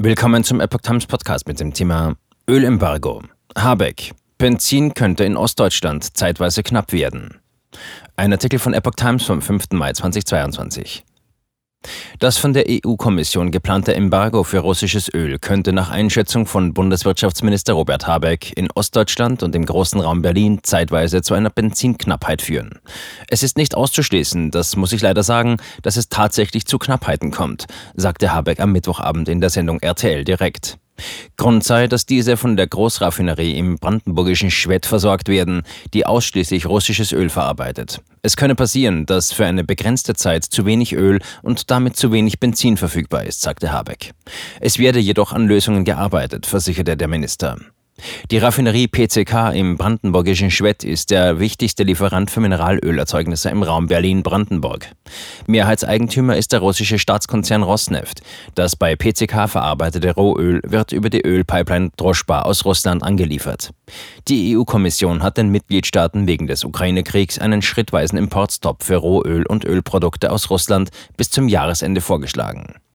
Willkommen zum Epoch Times Podcast mit dem Thema Ölembargo. Habeck. Benzin könnte in Ostdeutschland zeitweise knapp werden. Ein Artikel von Epoch Times vom 5. Mai 2022. Das von der EU-Kommission geplante Embargo für russisches Öl könnte nach Einschätzung von Bundeswirtschaftsminister Robert Habeck in Ostdeutschland und im großen Raum Berlin zeitweise zu einer Benzinknappheit führen. Es ist nicht auszuschließen, das muss ich leider sagen, dass es tatsächlich zu Knappheiten kommt, sagte Habeck am Mittwochabend in der Sendung RTL direkt. Grund sei, dass diese von der Großraffinerie im brandenburgischen Schwedt versorgt werden, die ausschließlich russisches Öl verarbeitet. Es könne passieren, dass für eine begrenzte Zeit zu wenig Öl und damit zu wenig Benzin verfügbar ist, sagte Habeck. Es werde jedoch an Lösungen gearbeitet, versicherte der Minister. Die Raffinerie PCK im brandenburgischen Schwedt ist der wichtigste Lieferant für Mineralölerzeugnisse im Raum Berlin-Brandenburg. Mehrheitseigentümer ist der russische Staatskonzern Rosneft. Das bei PCK verarbeitete Rohöl wird über die Ölpipeline Droschba aus Russland angeliefert. Die EU-Kommission hat den Mitgliedstaaten wegen des Ukraine-Kriegs einen schrittweisen Importstopp für Rohöl und Ölprodukte aus Russland bis zum Jahresende vorgeschlagen.